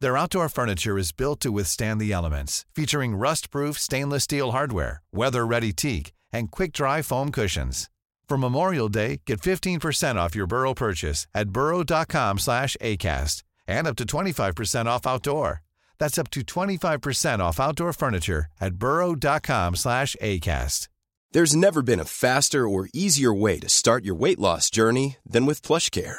Their outdoor furniture is built to withstand the elements, featuring rust-proof stainless steel hardware, weather-ready teak, and quick-dry foam cushions. For Memorial Day, get 15% off your Burrow purchase at burrow.com slash ACAST and up to 25% off outdoor. That's up to 25% off outdoor furniture at burrow.com slash ACAST. There's never been a faster or easier way to start your weight loss journey than with PlushCare.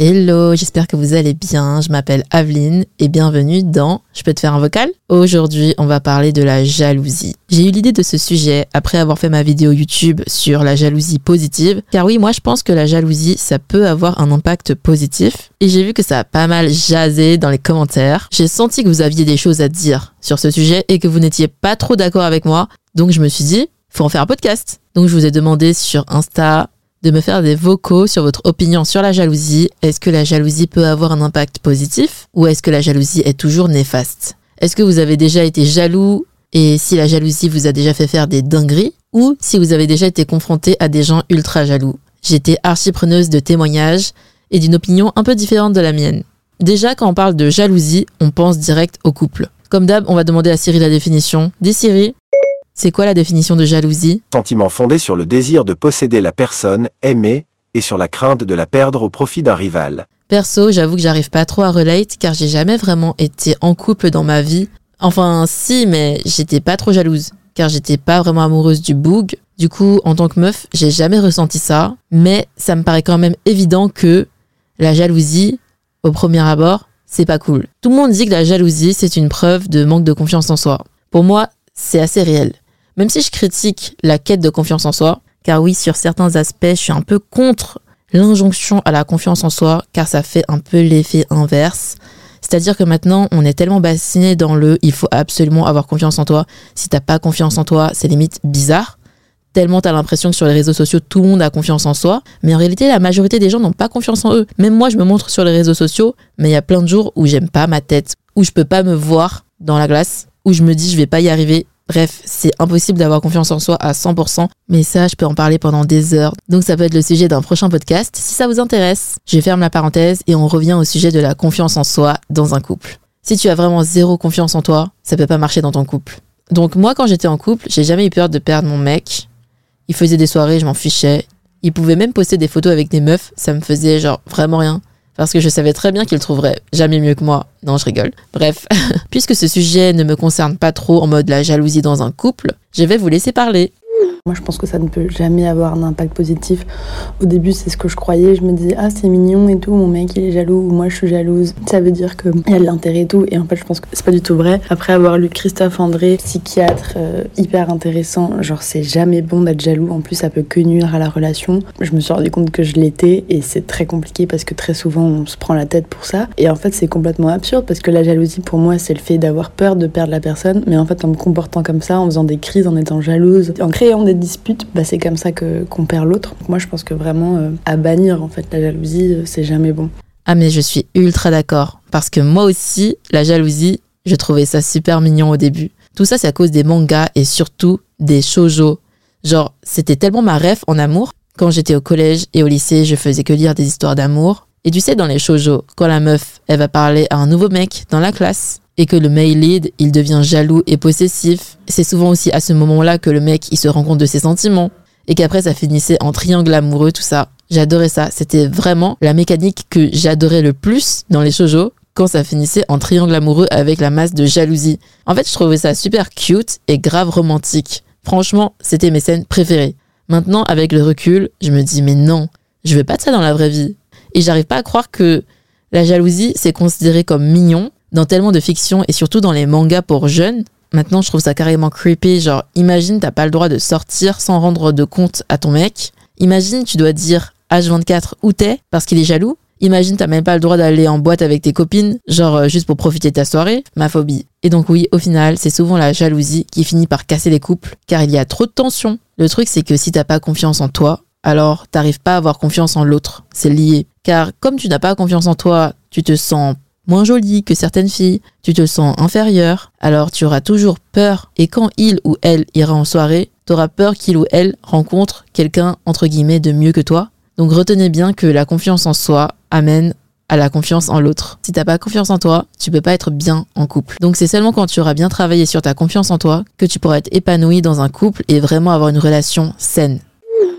Hello, j'espère que vous allez bien. Je m'appelle Aveline et bienvenue dans Je peux te faire un vocal Aujourd'hui, on va parler de la jalousie. J'ai eu l'idée de ce sujet après avoir fait ma vidéo YouTube sur la jalousie positive. Car oui, moi je pense que la jalousie, ça peut avoir un impact positif. Et j'ai vu que ça a pas mal jasé dans les commentaires. J'ai senti que vous aviez des choses à dire sur ce sujet et que vous n'étiez pas trop d'accord avec moi. Donc je me suis dit, faut en faire un podcast. Donc je vous ai demandé sur Insta, de me faire des vocaux sur votre opinion sur la jalousie. Est-ce que la jalousie peut avoir un impact positif ou est-ce que la jalousie est toujours néfaste? Est-ce que vous avez déjà été jaloux et si la jalousie vous a déjà fait faire des dingueries ou si vous avez déjà été confronté à des gens ultra jaloux? J'étais archi preneuse de témoignages et d'une opinion un peu différente de la mienne. Déjà, quand on parle de jalousie, on pense direct au couple. Comme d'hab, on va demander à Siri la définition. Dis Siri, c'est quoi la définition de jalousie? Sentiment fondé sur le désir de posséder la personne aimée et sur la crainte de la perdre au profit d'un rival. Perso, j'avoue que j'arrive pas trop à relate car j'ai jamais vraiment été en couple dans ma vie. Enfin, si, mais j'étais pas trop jalouse car j'étais pas vraiment amoureuse du boug. Du coup, en tant que meuf, j'ai jamais ressenti ça, mais ça me paraît quand même évident que la jalousie, au premier abord, c'est pas cool. Tout le monde dit que la jalousie, c'est une preuve de manque de confiance en soi. Pour moi, c'est assez réel. Même si je critique la quête de confiance en soi, car oui, sur certains aspects, je suis un peu contre l'injonction à la confiance en soi, car ça fait un peu l'effet inverse. C'est-à-dire que maintenant, on est tellement bassiné dans le il faut absolument avoir confiance en toi. Si t'as pas confiance en toi, c'est limite bizarre. Tellement t'as l'impression que sur les réseaux sociaux, tout le monde a confiance en soi. Mais en réalité, la majorité des gens n'ont pas confiance en eux. Même moi, je me montre sur les réseaux sociaux, mais il y a plein de jours où j'aime pas ma tête, où je peux pas me voir dans la glace, où je me dis je vais pas y arriver, Bref, c'est impossible d'avoir confiance en soi à 100%, mais ça, je peux en parler pendant des heures. Donc ça peut être le sujet d'un prochain podcast si ça vous intéresse. Je ferme la parenthèse et on revient au sujet de la confiance en soi dans un couple. Si tu as vraiment zéro confiance en toi, ça peut pas marcher dans ton couple. Donc moi, quand j'étais en couple, j'ai jamais eu peur de perdre mon mec. Il faisait des soirées, je m'en fichais. Il pouvait même poster des photos avec des meufs, ça me faisait genre vraiment rien parce que je savais très bien qu'il trouverait jamais mieux que moi. Non, je rigole. Bref, puisque ce sujet ne me concerne pas trop en mode la jalousie dans un couple, je vais vous laisser parler. Moi, je pense que ça ne peut jamais avoir un impact positif. Au début, c'est ce que je croyais. Je me disais, ah, c'est mignon et tout, mon mec, il est jaloux, ou moi, je suis jalouse. Ça veut dire qu'il y a de l'intérêt et tout. Et en fait, je pense que c'est pas du tout vrai. Après avoir lu Christophe André, psychiatre euh, hyper intéressant, genre, c'est jamais bon d'être jaloux. En plus, ça peut que nuire à la relation. Je me suis rendu compte que je l'étais et c'est très compliqué parce que très souvent, on se prend la tête pour ça. Et en fait, c'est complètement absurde parce que la jalousie, pour moi, c'est le fait d'avoir peur de perdre la personne. Mais en fait, en me comportant comme ça, en faisant des crises, en étant jalouse, en créant des dispute, bah, c'est comme ça que qu'on perd l'autre. Moi, je pense que vraiment euh, à bannir en fait la jalousie, euh, c'est jamais bon. Ah mais je suis ultra d'accord parce que moi aussi la jalousie, je trouvais ça super mignon au début. Tout ça c'est à cause des mangas et surtout des shoujo. Genre, c'était tellement ma rêve en amour. Quand j'étais au collège et au lycée, je faisais que lire des histoires d'amour. Et tu sais, dans les shoujo, quand la meuf, elle va parler à un nouveau mec dans la classe, et que le male lead, il devient jaloux et possessif. C'est souvent aussi à ce moment-là que le mec, il se rend compte de ses sentiments. et qu'après ça finissait en triangle amoureux, tout ça. J'adorais ça. C'était vraiment la mécanique que j'adorais le plus dans les shoujo quand ça finissait en triangle amoureux avec la masse de jalousie. En fait, je trouvais ça super cute et grave romantique. Franchement, c'était mes scènes préférées. Maintenant, avec le recul, je me dis mais non, je veux pas de ça dans la vraie vie. Et j'arrive pas à croire que la jalousie, c'est considéré comme mignon dans tellement de fiction et surtout dans les mangas pour jeunes. Maintenant, je trouve ça carrément creepy. Genre, imagine, t'as pas le droit de sortir sans rendre de compte à ton mec. Imagine, tu dois dire H24 où t'es parce qu'il est jaloux. Imagine, t'as même pas le droit d'aller en boîte avec tes copines, genre euh, juste pour profiter de ta soirée. Ma phobie. Et donc oui, au final, c'est souvent la jalousie qui finit par casser les couples, car il y a trop de tension. Le truc, c'est que si t'as pas confiance en toi, alors t'arrives pas à avoir confiance en l'autre. C'est lié. Car comme tu n'as pas confiance en toi, tu te sens moins jolie que certaines filles, tu te sens inférieure, alors tu auras toujours peur. Et quand il ou elle ira en soirée, tu auras peur qu'il ou elle rencontre quelqu'un entre guillemets de mieux que toi. Donc retenez bien que la confiance en soi amène à la confiance en l'autre. Si t'as pas confiance en toi, tu peux pas être bien en couple. Donc c'est seulement quand tu auras bien travaillé sur ta confiance en toi que tu pourras être épanoui dans un couple et vraiment avoir une relation saine.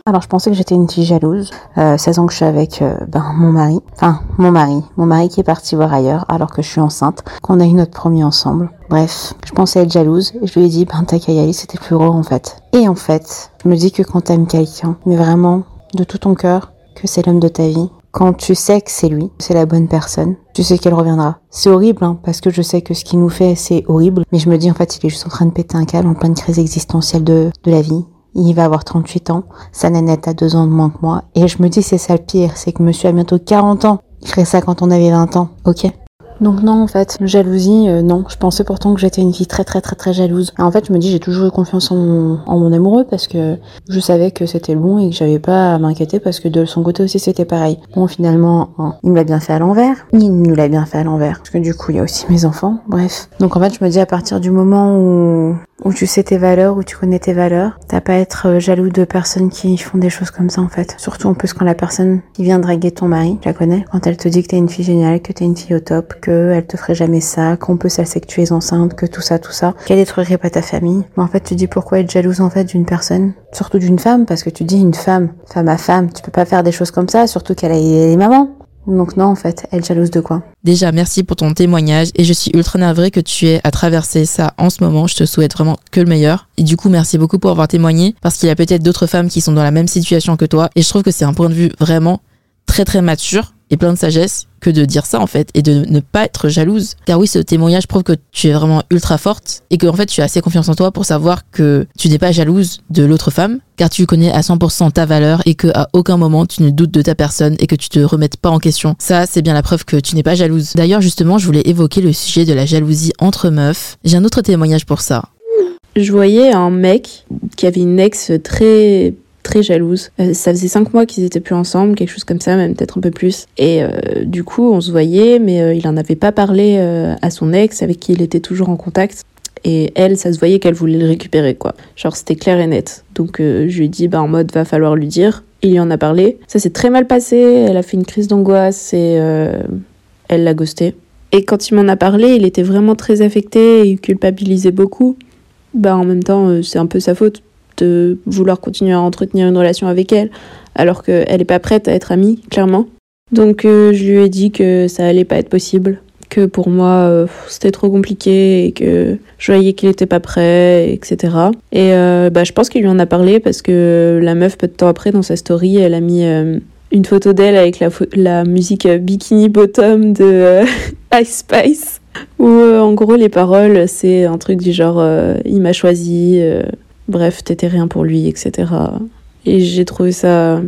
Alors je pensais que j'étais une fille jalouse, euh, 16 ans que je suis avec euh, ben, mon mari, enfin mon mari, mon mari qui est parti voir ailleurs alors que je suis enceinte, qu'on a eu notre premier ensemble. Bref, je pensais être jalouse et je lui ai dit ben t'as qu'à y aller, c'était plus gros en fait. Et en fait, je me dis que quand t'aimes quelqu'un, mais vraiment de tout ton cœur, que c'est l'homme de ta vie, quand tu sais que c'est lui, c'est la bonne personne, tu sais qu'elle reviendra. C'est horrible, hein, parce que je sais que ce qu'il nous fait, c'est horrible. Mais je me dis, en fait, il est juste en train de péter un câble en pleine crise existentielle de, de la vie. Il va avoir 38 ans, sa nénette a deux ans de moins que moi. Et je me dis, c'est ça le pire, c'est que monsieur a bientôt 40 ans. Il ferait ça quand on avait 20 ans, ok? Donc non, en fait, jalousie, euh, non. Je pensais pourtant que j'étais une fille très très très très jalouse. Et en fait, je me dis, j'ai toujours eu confiance en mon, amoureux parce que je savais que c'était bon et que j'avais pas à m'inquiéter parce que de son côté aussi c'était pareil. Bon, finalement, hein, il me l'a bien fait à l'envers. Il nous l'a bien fait à l'envers. Parce que du coup, il y a aussi mes enfants. Bref. Donc en fait, je me dis à partir du moment où où tu sais tes valeurs, où tu connais tes valeurs. T'as pas à être euh, jaloux de personnes qui font des choses comme ça en fait. Surtout en plus quand la personne qui vient draguer ton mari, je la connais, quand elle te dit que t'es une fille géniale, que t'es une fille au top, que elle te ferait jamais ça, qu'on peut ça que tu es enceinte, que tout ça, tout ça, qu'elle détruirait pas ta famille. Mais en fait, tu dis pourquoi être jalouse en fait d'une personne, surtout d'une femme, parce que tu dis une femme, femme à femme, tu peux pas faire des choses comme ça, surtout qu'elle est maman. Donc non, en fait, elle jalouse de quoi Déjà, merci pour ton témoignage et je suis ultra navrée que tu aies à traverser ça en ce moment. Je te souhaite vraiment que le meilleur. Et du coup, merci beaucoup pour avoir témoigné parce qu'il y a peut-être d'autres femmes qui sont dans la même situation que toi et je trouve que c'est un point de vue vraiment très très mature et plein de sagesse que de dire ça en fait et de ne pas être jalouse. Car oui, ce témoignage prouve que tu es vraiment ultra forte et que en fait tu as assez confiance en toi pour savoir que tu n'es pas jalouse de l'autre femme car tu connais à 100% ta valeur et que à aucun moment tu ne doutes de ta personne et que tu te remettes pas en question. Ça, c'est bien la preuve que tu n'es pas jalouse. D'ailleurs, justement, je voulais évoquer le sujet de la jalousie entre meufs. J'ai un autre témoignage pour ça. Je voyais un mec qui avait une ex très très jalouse. Euh, ça faisait cinq mois qu'ils étaient plus ensemble, quelque chose comme ça, même peut-être un peu plus. Et euh, du coup, on se voyait, mais euh, il en avait pas parlé à son ex, avec qui il était toujours en contact. Et elle, ça se voyait qu'elle voulait le récupérer, quoi. Genre, c'était clair et net. Donc, je lui ai dit, bah, en mode, va falloir lui dire. Il y en a parlé. Ça s'est très mal passé. Elle a fait une crise d'angoisse et elle l'a ghosté. Et quand il m'en a parlé, il était vraiment très affecté et il culpabilisait beaucoup. Bah, en même temps, c'est un peu sa faute de vouloir continuer à entretenir une relation avec elle, alors qu'elle n'est pas prête à être amie, clairement. Donc euh, je lui ai dit que ça allait pas être possible, que pour moi euh, c'était trop compliqué et que je voyais qu'il était pas prêt, etc. Et euh, bah, je pense qu'il lui en a parlé parce que la meuf, peu de temps après, dans sa story, elle a mis une photo d'elle avec la, la musique Bikini Bottom de Ice Spice. Où en gros les paroles c'est un truc du genre il m'a choisi, Bref, t'étais rien pour lui, etc. Et j'ai trouvé ça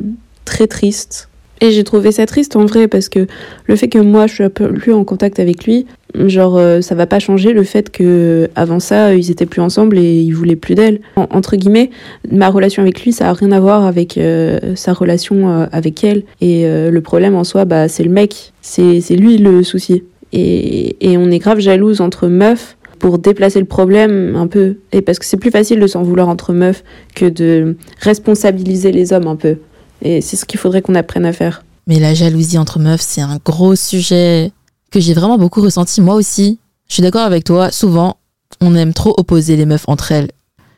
très triste. Et j'ai trouvé ça triste en vrai parce que le fait que moi je suis plus en contact avec lui, genre euh, ça va pas changer le fait que avant ça ils étaient plus ensemble et il voulait plus d'elle. entre guillemets, ma relation avec lui ça a rien à voir avec euh, sa relation euh, avec elle. Et le problème en soi, bah c'est le mec, c'est lui le souci. Et, et on est grave jalouse entre meufs pour déplacer le problème un peu. Et parce que c'est plus facile de s'en vouloir entre meufs que de responsabiliser les hommes un peu. Et c'est ce qu'il faudrait qu'on apprenne à faire. Mais la jalousie entre meufs, c'est un gros sujet que j'ai vraiment beaucoup ressenti moi aussi. Je suis d'accord avec toi, souvent, on aime trop opposer les meufs entre elles.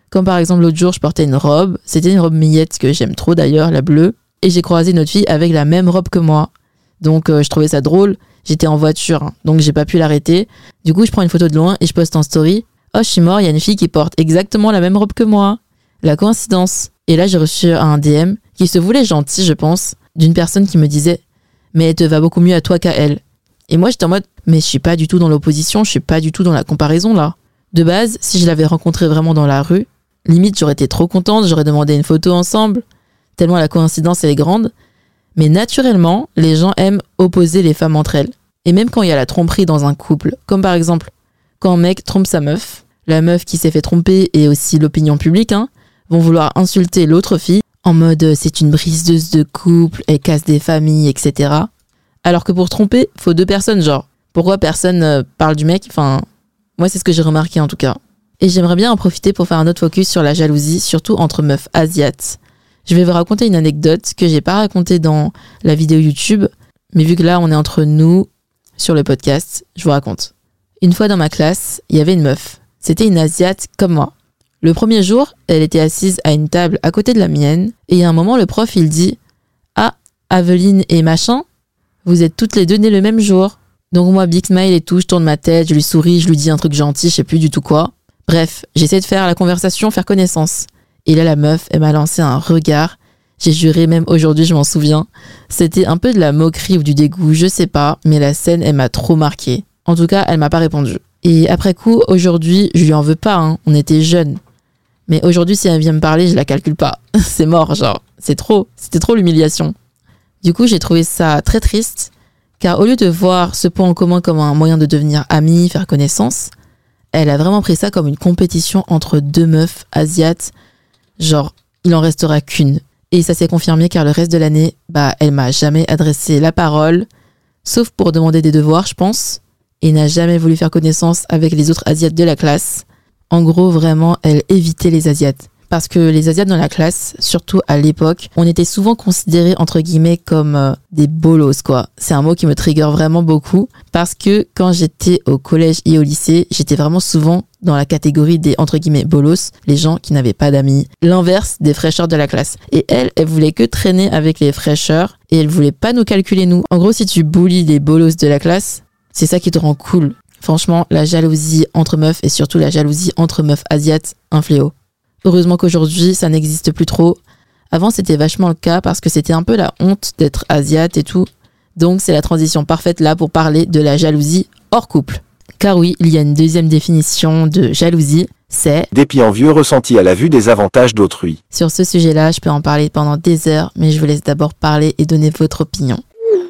Comme par exemple l'autre jour, je portais une robe. C'était une robe millette que j'aime trop d'ailleurs, la bleue. Et j'ai croisé une autre fille avec la même robe que moi. Donc euh, je trouvais ça drôle. J'étais en voiture, hein, donc j'ai pas pu l'arrêter. Du coup, je prends une photo de loin et je poste en story. Oh, je suis mort, il y a une fille qui porte exactement la même robe que moi. La coïncidence. Et là, j'ai reçu un DM qui se voulait gentil, je pense, d'une personne qui me disait Mais elle te va beaucoup mieux à toi qu'à elle. Et moi, j'étais en mode Mais je suis pas du tout dans l'opposition, je suis pas du tout dans la comparaison là. De base, si je l'avais rencontrée vraiment dans la rue, limite, j'aurais été trop contente, j'aurais demandé une photo ensemble, tellement la coïncidence elle est grande. Mais naturellement, les gens aiment opposer les femmes entre elles. Et même quand il y a la tromperie dans un couple, comme par exemple quand un mec trompe sa meuf, la meuf qui s'est fait tromper et aussi l'opinion publique, hein, vont vouloir insulter l'autre fille en mode c'est une briseuse de couple, elle casse des familles, etc. Alors que pour tromper, faut deux personnes, genre. Pourquoi personne euh, parle du mec? Enfin, moi c'est ce que j'ai remarqué en tout cas. Et j'aimerais bien en profiter pour faire un autre focus sur la jalousie, surtout entre meufs asiates. Je vais vous raconter une anecdote que j'ai pas racontée dans la vidéo YouTube, mais vu que là on est entre nous sur le podcast, je vous raconte. Une fois dans ma classe, il y avait une meuf. C'était une asiate comme moi. Le premier jour, elle était assise à une table à côté de la mienne, et à un moment, le prof, il dit Ah, Aveline et machin, vous êtes toutes les deux nées le même jour. Donc moi, big smile et tout, je tourne ma tête, je lui souris, je lui dis un truc gentil, je sais plus du tout quoi. Bref, j'essaie de faire la conversation, faire connaissance. Et là, la meuf, elle m'a lancé un regard. J'ai juré, même aujourd'hui, je m'en souviens. C'était un peu de la moquerie ou du dégoût, je sais pas, mais la scène, elle m'a trop marqué. En tout cas, elle m'a pas répondu. Et après coup, aujourd'hui, je lui en veux pas, hein. on était jeunes. Mais aujourd'hui, si elle vient me parler, je la calcule pas. c'est mort, genre. C'est trop. C'était trop l'humiliation. Du coup, j'ai trouvé ça très triste, car au lieu de voir ce point en commun comme un moyen de devenir amie, faire connaissance, elle a vraiment pris ça comme une compétition entre deux meufs asiates. Genre, il en restera qu'une. Et ça s'est confirmé car le reste de l'année, bah, elle m'a jamais adressé la parole, sauf pour demander des devoirs, je pense, et n'a jamais voulu faire connaissance avec les autres asiates de la classe. En gros, vraiment, elle évitait les asiates parce que les Asiates dans la classe, surtout à l'époque, on était souvent considérés entre guillemets comme euh, des bolos quoi. C'est un mot qui me trigger vraiment beaucoup parce que quand j'étais au collège et au lycée, j'étais vraiment souvent dans la catégorie des entre guillemets bolos, les gens qui n'avaient pas d'amis, l'inverse des fraîcheurs de la classe. Et elle, elle voulait que traîner avec les fraîcheurs et elle voulait pas nous calculer nous. En gros, si tu bullies les bolos de la classe, c'est ça qui te rend cool. Franchement, la jalousie entre meufs et surtout la jalousie entre meufs asiates, un fléau. Heureusement qu'aujourd'hui, ça n'existe plus trop. Avant, c'était vachement le cas parce que c'était un peu la honte d'être asiate et tout. Donc, c'est la transition parfaite là pour parler de la jalousie hors couple. Car oui, il y a une deuxième définition de jalousie, c'est dépit envieux ressenti à la vue des avantages d'autrui. Sur ce sujet-là, je peux en parler pendant des heures, mais je vous laisse d'abord parler et donner votre opinion.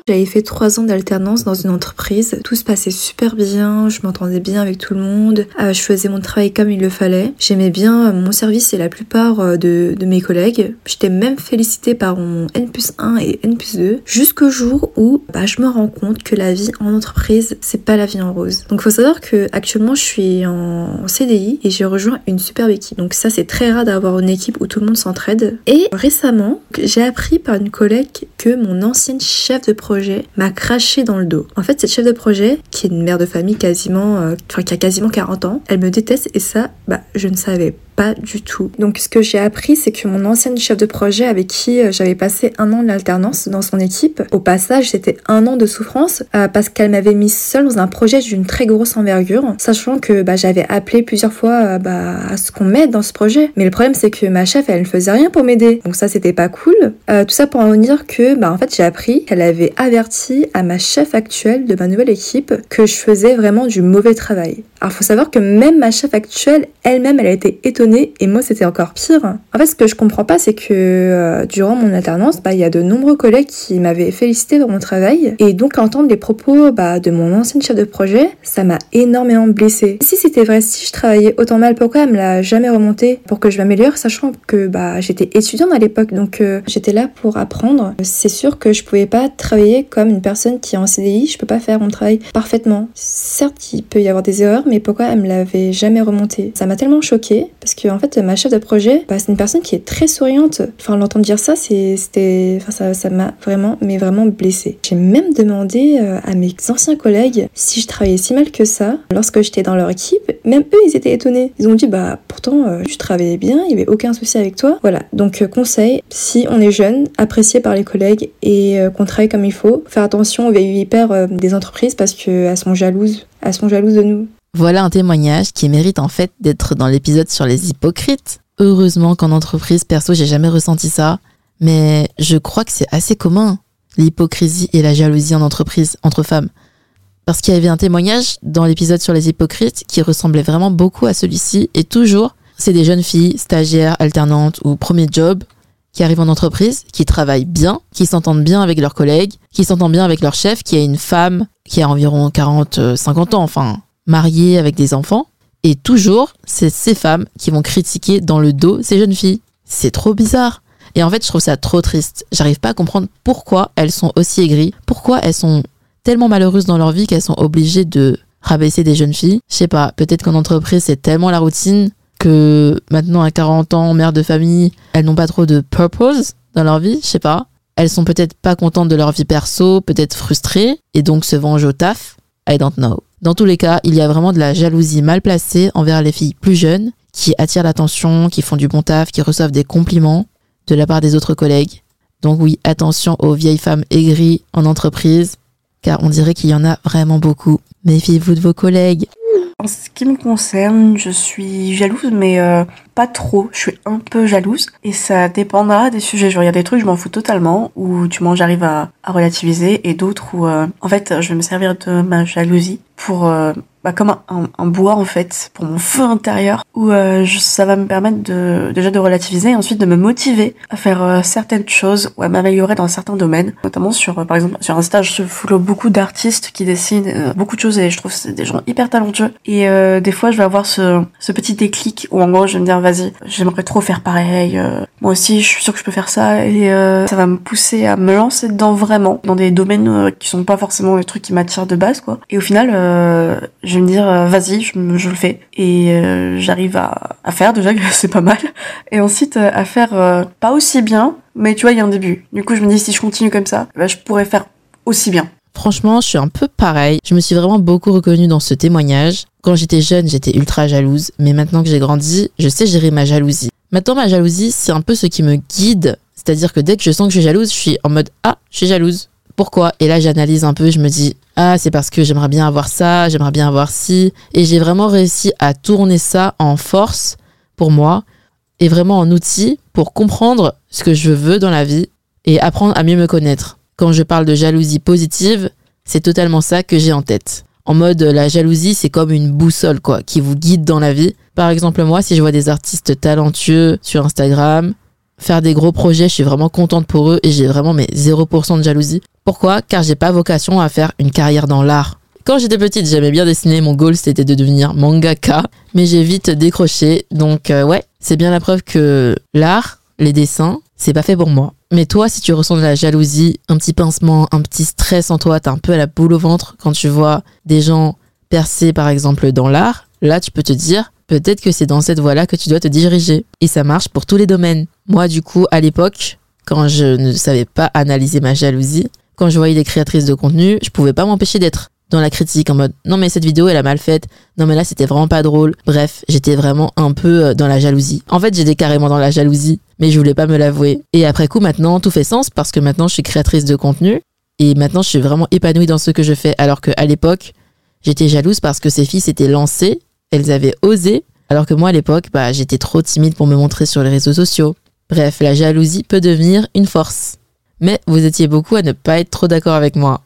J'avais fait trois ans d'alternance dans une entreprise. Tout se passait super bien, je m'entendais bien avec tout le monde, euh, je faisais mon travail comme il le fallait. J'aimais bien mon service et la plupart euh, de, mes collègues. J'étais même félicitée par mon N plus 1 et N plus 2 jusqu'au jour où bah, je me rends compte que la vie en entreprise, c'est pas la vie en rose. Donc faut savoir que actuellement je suis en CDI et j'ai rejoint une superbe équipe. Donc ça c'est très rare d'avoir une équipe où tout le monde s'entraide. Et récemment, j'ai appris par une collègue que mon ancienne chef de projet m'a craché dans le dos. En fait, cette chef de projet, qui est une mère de famille quasiment, euh, enfin qui a quasiment 40 ans, elle me déteste et ça, bah, je ne savais pas du tout. Donc ce que j'ai appris, c'est que mon ancienne chef de projet avec qui euh, j'avais passé un an d'alternance dans son équipe, au passage c'était un an de souffrance euh, parce qu'elle m'avait mis seule dans un projet d'une très grosse envergure, sachant que bah, j'avais appelé plusieurs fois euh, bah, à ce qu'on m'aide dans ce projet. Mais le problème c'est que ma chef elle ne faisait rien pour m'aider, donc ça c'était pas cool. tout ça pour en dire que bah, en fait j'ai appris qu'elle avait averti à ma chef actuelle de ma nouvelle équipe que je faisais vraiment du mauvais travail. Alors faut savoir que même ma chef actuelle elle-même elle a été étonnée et moi c'était encore pire. En fait ce que je comprends pas c'est que euh, durant mon alternance bah, il y a de nombreux collègues qui m'avaient félicité pour mon travail et donc entendre les propos bah, de mon ancienne chef de projet ça m'a énormément blessée. Si c'était vrai, si je travaillais autant mal, pourquoi elle me l'a jamais remonté pour que je m'améliore sachant que bah, j'étais étudiante à l'époque donc euh, j'étais là pour apprendre. C'est sûr que je pouvais pas travailler comme une personne qui est en CDI, je peux pas faire mon travail parfaitement. Certes il peut y avoir des erreurs mais pourquoi elle me l'avait jamais remonté? Ça m'a tellement choquée parce que en fait ma chef de projet, bah, c'est une personne qui est très souriante. Enfin l'entendre dire ça, c'était, enfin ça, ça m'a vraiment, mais vraiment blessée. J'ai même demandé euh, à mes anciens collègues si je travaillais si mal que ça lorsque j'étais dans leur équipe. Même eux, ils étaient étonnés. Ils ont dit bah pourtant euh, tu travaillais bien, il y avait aucun souci avec toi. Voilà. Donc euh, conseil, si on est jeune, apprécié par les collègues et qu'on travaille comme il faut, faire attention aux vieilles hyper des entreprises parce qu'elles sont jalouses, elles sont jalouses de nous. Voilà un témoignage qui mérite en fait d'être dans l'épisode sur les hypocrites. Heureusement qu'en entreprise, perso, j'ai jamais ressenti ça, mais je crois que c'est assez commun, l'hypocrisie et la jalousie en entreprise entre femmes. Parce qu'il y avait un témoignage dans l'épisode sur les hypocrites qui ressemblait vraiment beaucoup à celui-ci, et toujours, c'est des jeunes filles, stagiaires, alternantes ou premier job, qui arrivent en entreprise, qui travaillent bien, qui s'entendent bien avec leurs collègues, qui s'entendent bien avec leur chef, qui est une femme qui a environ 40, 50 ans, enfin, mariées avec des enfants. Et toujours, c'est ces femmes qui vont critiquer dans le dos ces jeunes filles. C'est trop bizarre. Et en fait, je trouve ça trop triste. J'arrive pas à comprendre pourquoi elles sont aussi aigries, pourquoi elles sont tellement malheureuses dans leur vie qu'elles sont obligées de rabaisser des jeunes filles. Je sais pas, peut-être qu'en entreprise, c'est tellement la routine que maintenant, à 40 ans, mère de famille, elles n'ont pas trop de purpose dans leur vie, je sais pas. Elles sont peut-être pas contentes de leur vie perso, peut-être frustrées, et donc se vengent au taf. I don't know. Dans tous les cas, il y a vraiment de la jalousie mal placée envers les filles plus jeunes, qui attirent l'attention, qui font du bon taf, qui reçoivent des compliments de la part des autres collègues. Donc oui, attention aux vieilles femmes aigries en entreprise, car on dirait qu'il y en a vraiment beaucoup. Méfiez-vous de vos collègues. En ce qui me concerne, je suis jalouse, mais euh, pas trop. Je suis un peu jalouse et ça dépendra des sujets. Genre, il y des trucs, je m'en fous totalement, où tu manges, j'arrive à, relativiser, et d'autres où, euh, en fait, je vais me servir de ma jalousie pour euh, bah, comme un, un, bois en fait pour mon feu intérieur où euh, ça va me permettre de déjà de relativiser et ensuite de me motiver à faire euh, certaines choses ou à m'améliorer dans certains domaines. Notamment sur euh, par exemple sur un stage je follow beaucoup d'artistes qui dessinent beaucoup de choses et je trouve c'est des gens hyper talentueux. Et des fois je vais avoir ce, ce petit déclic où en gros je vais me dire vas-y j'aimerais trop faire pareil moi aussi je suis sûre que je peux faire ça et ça va me pousser à me lancer dedans vraiment dans des domaines qui sont pas forcément les trucs qui m'attirent de base quoi. Et au final je vais me dire euh, vas-y je, je, le fais et euh, j'arrive à, faire déjà c'est pas mal et ensuite euh, à faire pas aussi bien mais tu vois il y a un début du coup je me dis si je continue comme ça bah, je pourrais faire aussi bien Franchement, je suis un peu pareil. Je me suis vraiment beaucoup reconnue dans ce témoignage. Quand j'étais jeune, j'étais ultra jalouse, mais maintenant que j'ai grandi, je sais gérer ma jalousie. Maintenant, ma jalousie, c'est un peu ce qui me guide. C'est-à-dire que dès que je sens que je suis jalouse, je suis en mode Ah, je suis jalouse. Pourquoi? Et là, j'analyse un peu, je me dis ah, c'est parce que j'aimerais bien avoir ça, j'aimerais bien avoir ci. Et j'ai vraiment réussi à tourner ça en force pour moi et vraiment en outil pour comprendre ce que je veux dans la vie et apprendre à mieux me connaître. Quand je parle de jalousie positive, c'est totalement ça que j'ai en tête. En mode, la jalousie, c'est comme une boussole, quoi, qui vous guide dans la vie. Par exemple, moi, si je vois des artistes talentueux sur Instagram, faire des gros projets, je suis vraiment contente pour eux et j'ai vraiment mes 0% de jalousie. Pourquoi? Car j'ai pas vocation à faire une carrière dans l'art. Quand j'étais petite, j'aimais bien dessiner, mon goal c'était de devenir mangaka, mais j'ai vite décroché. Donc euh, ouais, c'est bien la preuve que l'art, les dessins, c'est pas fait pour moi. Mais toi, si tu ressens de la jalousie, un petit pincement, un petit stress en toi, t'as un peu à la boule au ventre quand tu vois des gens percer par exemple dans l'art, là tu peux te dire peut-être que c'est dans cette voie-là que tu dois te diriger. Et ça marche pour tous les domaines. Moi, du coup, à l'époque, quand je ne savais pas analyser ma jalousie, quand je voyais des créatrices de contenu, je pouvais pas m'empêcher d'être dans la critique en mode non mais cette vidéo elle a mal faite, non mais là c'était vraiment pas drôle. Bref, j'étais vraiment un peu euh, dans la jalousie. En fait, j'étais carrément dans la jalousie, mais je voulais pas me l'avouer. Et après coup maintenant tout fait sens parce que maintenant je suis créatrice de contenu et maintenant je suis vraiment épanouie dans ce que je fais alors qu'à l'époque, j'étais jalouse parce que ces filles s'étaient lancées elles avaient osé, alors que moi à l'époque, bah, j'étais trop timide pour me montrer sur les réseaux sociaux. Bref, la jalousie peut devenir une force. Mais vous étiez beaucoup à ne pas être trop d'accord avec moi.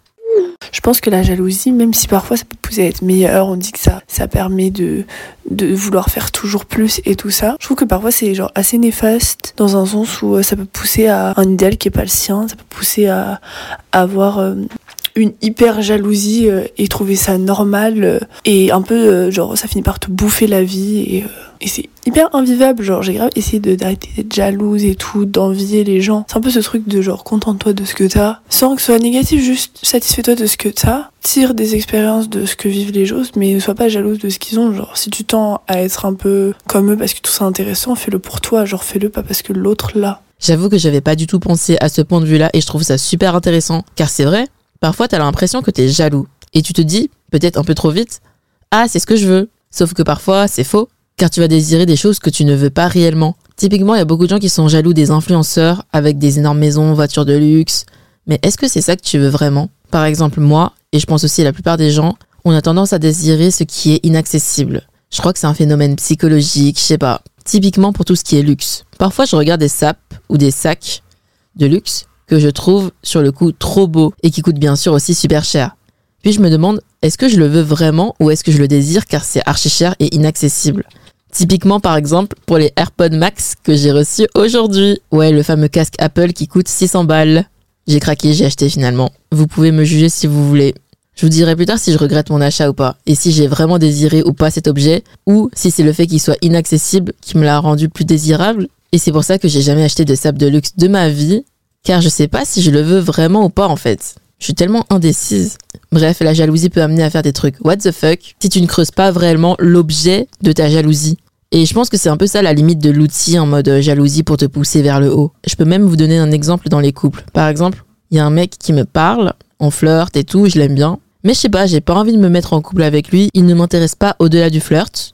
Je pense que la jalousie, même si parfois ça peut pousser à être meilleur, on dit que ça, permet de, de vouloir faire toujours plus et tout ça. Je trouve que parfois c'est genre assez néfaste dans un sens où euh, ça peut pousser à un idéal qui est pas le sien, ça peut pousser à, avoir euh, une hyper jalousie euh, et trouver ça normal euh, et un peu euh, genre ça finit par te bouffer la vie et, et c'est hyper invivable. Genre j'ai grave essayé d'arrêter d'être jalouse et tout d'envier les gens. C'est un peu ce truc de genre contente-toi de ce que t'as. Sans que ce soit négatif juste satisfais-toi de ce que t'as. Tire des expériences de ce que vivent les autres mais ne sois pas jalouse de ce qu'ils ont. Genre si tu tends à être un peu comme eux parce que tout ça intéressant fais-le pour toi. Genre fais-le pas parce que l'autre l'a. J'avoue que j'avais pas du tout pensé à ce point de vue-là et je trouve ça super intéressant. Car c'est vrai, parfois t'as l'impression que t'es jaloux. Et tu te dis, peut-être un peu trop vite, ah c'est ce que je veux. Sauf que parfois c'est faux. Car tu vas désirer des choses que tu ne veux pas réellement. Typiquement, il y a beaucoup de gens qui sont jaloux des influenceurs avec des énormes maisons, voitures de luxe. Mais est-ce que c'est ça que tu veux vraiment? Par exemple, moi, et je pense aussi la plupart des gens, on a tendance à désirer ce qui est inaccessible. Je crois que c'est un phénomène psychologique, je sais pas. Typiquement pour tout ce qui est luxe. Parfois, je regarde des sapes ou des sacs de luxe que je trouve sur le coup trop beaux et qui coûtent bien sûr aussi super cher. Puis je me demande, est-ce que je le veux vraiment ou est-ce que je le désire car c'est archi cher et inaccessible? Typiquement par exemple pour les AirPods Max que j'ai reçus aujourd'hui. Ouais, le fameux casque Apple qui coûte 600 balles. J'ai craqué, j'ai acheté finalement. Vous pouvez me juger si vous voulez. Je vous dirai plus tard si je regrette mon achat ou pas, et si j'ai vraiment désiré ou pas cet objet, ou si c'est le fait qu'il soit inaccessible qui me l'a rendu plus désirable. Et c'est pour ça que j'ai jamais acheté de sable de luxe de ma vie, car je sais pas si je le veux vraiment ou pas en fait. Je suis tellement indécise. Bref, la jalousie peut amener à faire des trucs what the fuck? Si tu ne creuses pas vraiment l'objet de ta jalousie. Et je pense que c'est un peu ça la limite de l'outil en mode euh, jalousie pour te pousser vers le haut. Je peux même vous donner un exemple dans les couples. Par exemple, il y a un mec qui me parle, on flirte et tout, je l'aime bien. Mais je sais pas, j'ai pas envie de me mettre en couple avec lui, il ne m'intéresse pas au-delà du flirt.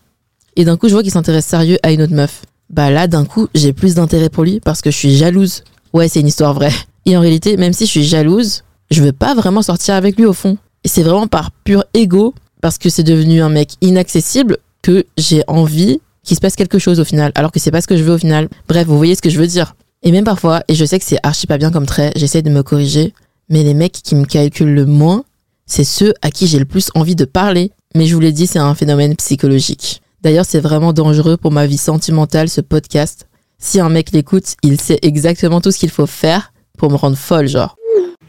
Et d'un coup, je vois qu'il s'intéresse sérieux à une autre meuf. Bah là, d'un coup, j'ai plus d'intérêt pour lui parce que je suis jalouse. Ouais, c'est une histoire vraie. Et en réalité, même si je suis jalouse, je veux pas vraiment sortir avec lui au fond. Et c'est vraiment par pur ego, parce que c'est devenu un mec inaccessible, que j'ai envie qu'il se passe quelque chose au final, alors que c'est pas ce que je veux au final. Bref, vous voyez ce que je veux dire. Et même parfois, et je sais que c'est archi pas bien comme trait, j'essaie de me corriger, mais les mecs qui me calculent le moins, c'est ceux à qui j'ai le plus envie de parler. Mais je vous l'ai dit, c'est un phénomène psychologique. D'ailleurs, c'est vraiment dangereux pour ma vie sentimentale, ce podcast. Si un mec l'écoute, il sait exactement tout ce qu'il faut faire pour me rendre folle, genre.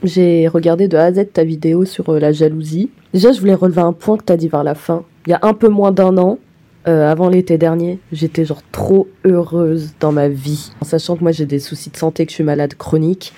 J'ai regardé de A à Z ta vidéo sur euh, la jalousie. Déjà, je voulais relever un point que tu as dit vers la fin. Il y a un peu moins d'un an, euh, avant l'été dernier, j'étais genre trop heureuse dans ma vie. En sachant que moi j'ai des soucis de santé, que je suis malade chronique.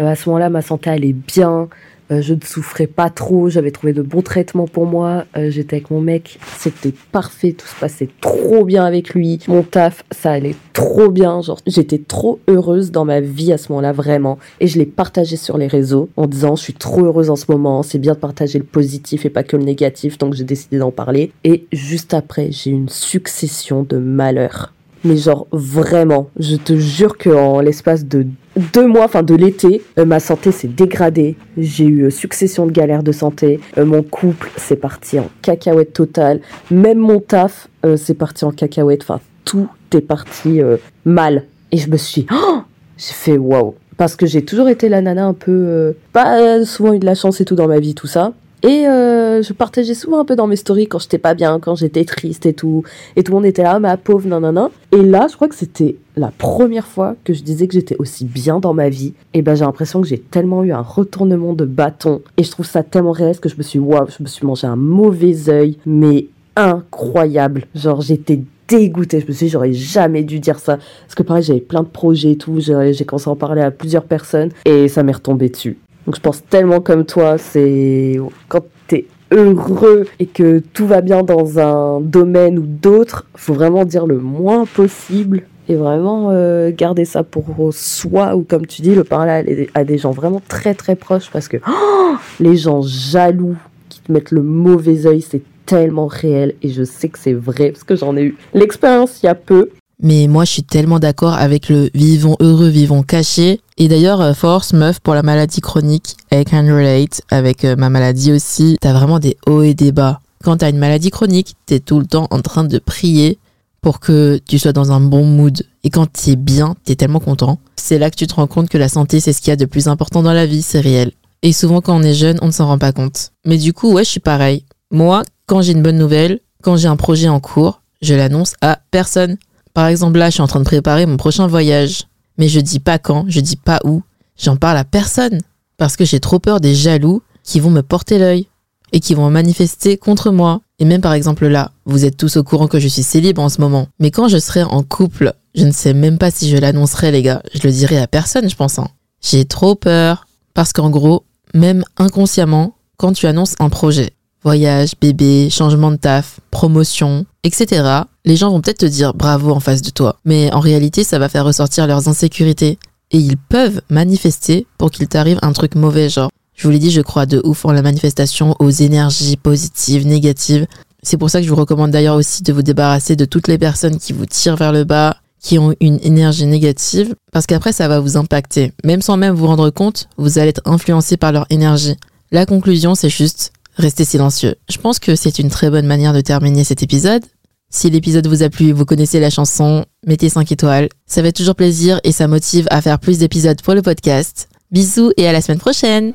Euh, à ce moment-là, ma santé allait bien. Euh, je ne souffrais pas trop, j'avais trouvé de bons traitements pour moi. Euh, J'étais avec mon mec, c'était parfait, tout se passait trop bien avec lui. Mon taf, ça allait trop bien. Genre, j'étais trop heureuse dans ma vie à ce moment-là, vraiment. Et je l'ai partagé sur les réseaux en disant je suis trop heureuse en ce moment. C'est bien de partager le positif et pas que le négatif, donc j'ai décidé d'en parler. Et juste après, j'ai une succession de malheurs. Mais genre vraiment, je te jure qu'en l'espace de deux mois, enfin de l'été, euh, ma santé s'est dégradée. J'ai eu euh, succession de galères de santé. Euh, mon couple s'est parti en cacahuète totale. Même mon taf euh, s'est parti en cacahuète. Enfin, tout est parti mal. Et je me suis, oh j'ai fait waouh. Parce que j'ai toujours été la nana un peu, pas souvent eu de la chance et tout dans ma vie, tout ça. Et euh, je partageais souvent un peu dans mes stories quand j'étais pas bien, quand j'étais triste et tout. Et tout le monde était là, ma pauvre, nanana. Et là, je crois que c'était la première fois que je disais que j'étais aussi bien dans ma vie. Et ben, j'ai l'impression que j'ai tellement eu un retournement de bâton. Et je trouve ça tellement réaliste que je me suis, waouh, je me suis mangé un mauvais œil, mais incroyable. Genre, j'étais dégoûtée. Je me suis dit, j'aurais jamais dû dire ça. Parce que pareil, j'avais plein de projets et tout. J'ai j'ai commencé à en parler à plusieurs personnes. Et ça m'est retombé dessus. Donc je pense tellement comme toi, c'est quand t'es heureux et que tout va bien dans un domaine ou d'autres, faut vraiment dire le moins possible et vraiment euh, garder ça pour soi ou comme tu dis, le parler à des, gens vraiment très très proches parce que oh, les gens jaloux qui te mettent le mauvais œil, c'est tellement réel et je sais que c'est vrai parce que j'en ai eu l'expérience il y a peu Mais moi, je suis tellement d'accord avec le vivons heureux, vivons cachés. Et d'ailleurs, euh, force, meuf, pour la maladie chronique, I can relate avec euh, ma maladie aussi. T'as vraiment des hauts et des bas. Quand t'as une maladie chronique, t'es tout le temps en train de prier pour que tu sois dans un bon mood. Et quand t'es bien, t'es tellement content. C'est là que tu te rends compte que la santé, c'est ce qu'il y a de plus important dans la vie, c'est réel. Et souvent, quand on est jeune, on ne s'en rend pas compte. Mais du coup, ouais, je suis pareil. Moi, quand j'ai une bonne nouvelle, quand j'ai un projet en cours, je l'annonce à personne. Par exemple, là, je suis en train de préparer mon prochain voyage. Mais je dis pas quand, je dis pas où. J'en parle à personne. Parce que j'ai trop peur des jaloux qui vont me porter l'œil et qui vont manifester contre moi. Et même par exemple là, vous êtes tous au courant que je suis célib en ce moment. Mais quand je serai en couple, je ne sais même pas si je l'annoncerai les gars. Je le dirai à personne je pense. Hein. J'ai trop peur. Parce qu'en gros, même inconsciemment, quand tu annonces un projet, voyage, bébé, changement de taf, promotion, etc., les gens vont peut-être te dire bravo en face de toi. Mais en réalité, ça va faire ressortir leurs insécurités. Et ils peuvent manifester pour qu'il t'arrive un truc mauvais, genre. Je vous l'ai dit, je crois de ouf en la manifestation, aux énergies positives, négatives. C'est pour ça que je vous recommande d'ailleurs aussi de vous débarrasser de toutes les personnes qui vous tirent vers le bas, qui ont une énergie négative, parce qu'après ça va vous impacter. Même sans même vous rendre compte, vous allez être influencé par leur énergie. La conclusion, c'est juste rester silencieux. Je pense que c'est une très bonne manière de terminer cet épisode. Si l'épisode vous a plu, vous connaissez la chanson, mettez 5 étoiles. Ça fait toujours plaisir et ça motive à faire plus d'épisodes pour le podcast. Bisous et à la semaine prochaine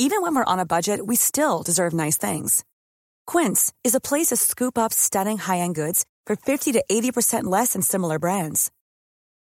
Even when we're on a budget, we still deserve nice things. Quince is a place to scoop up stunning high-end goods for 50 to 80% less than similar brands.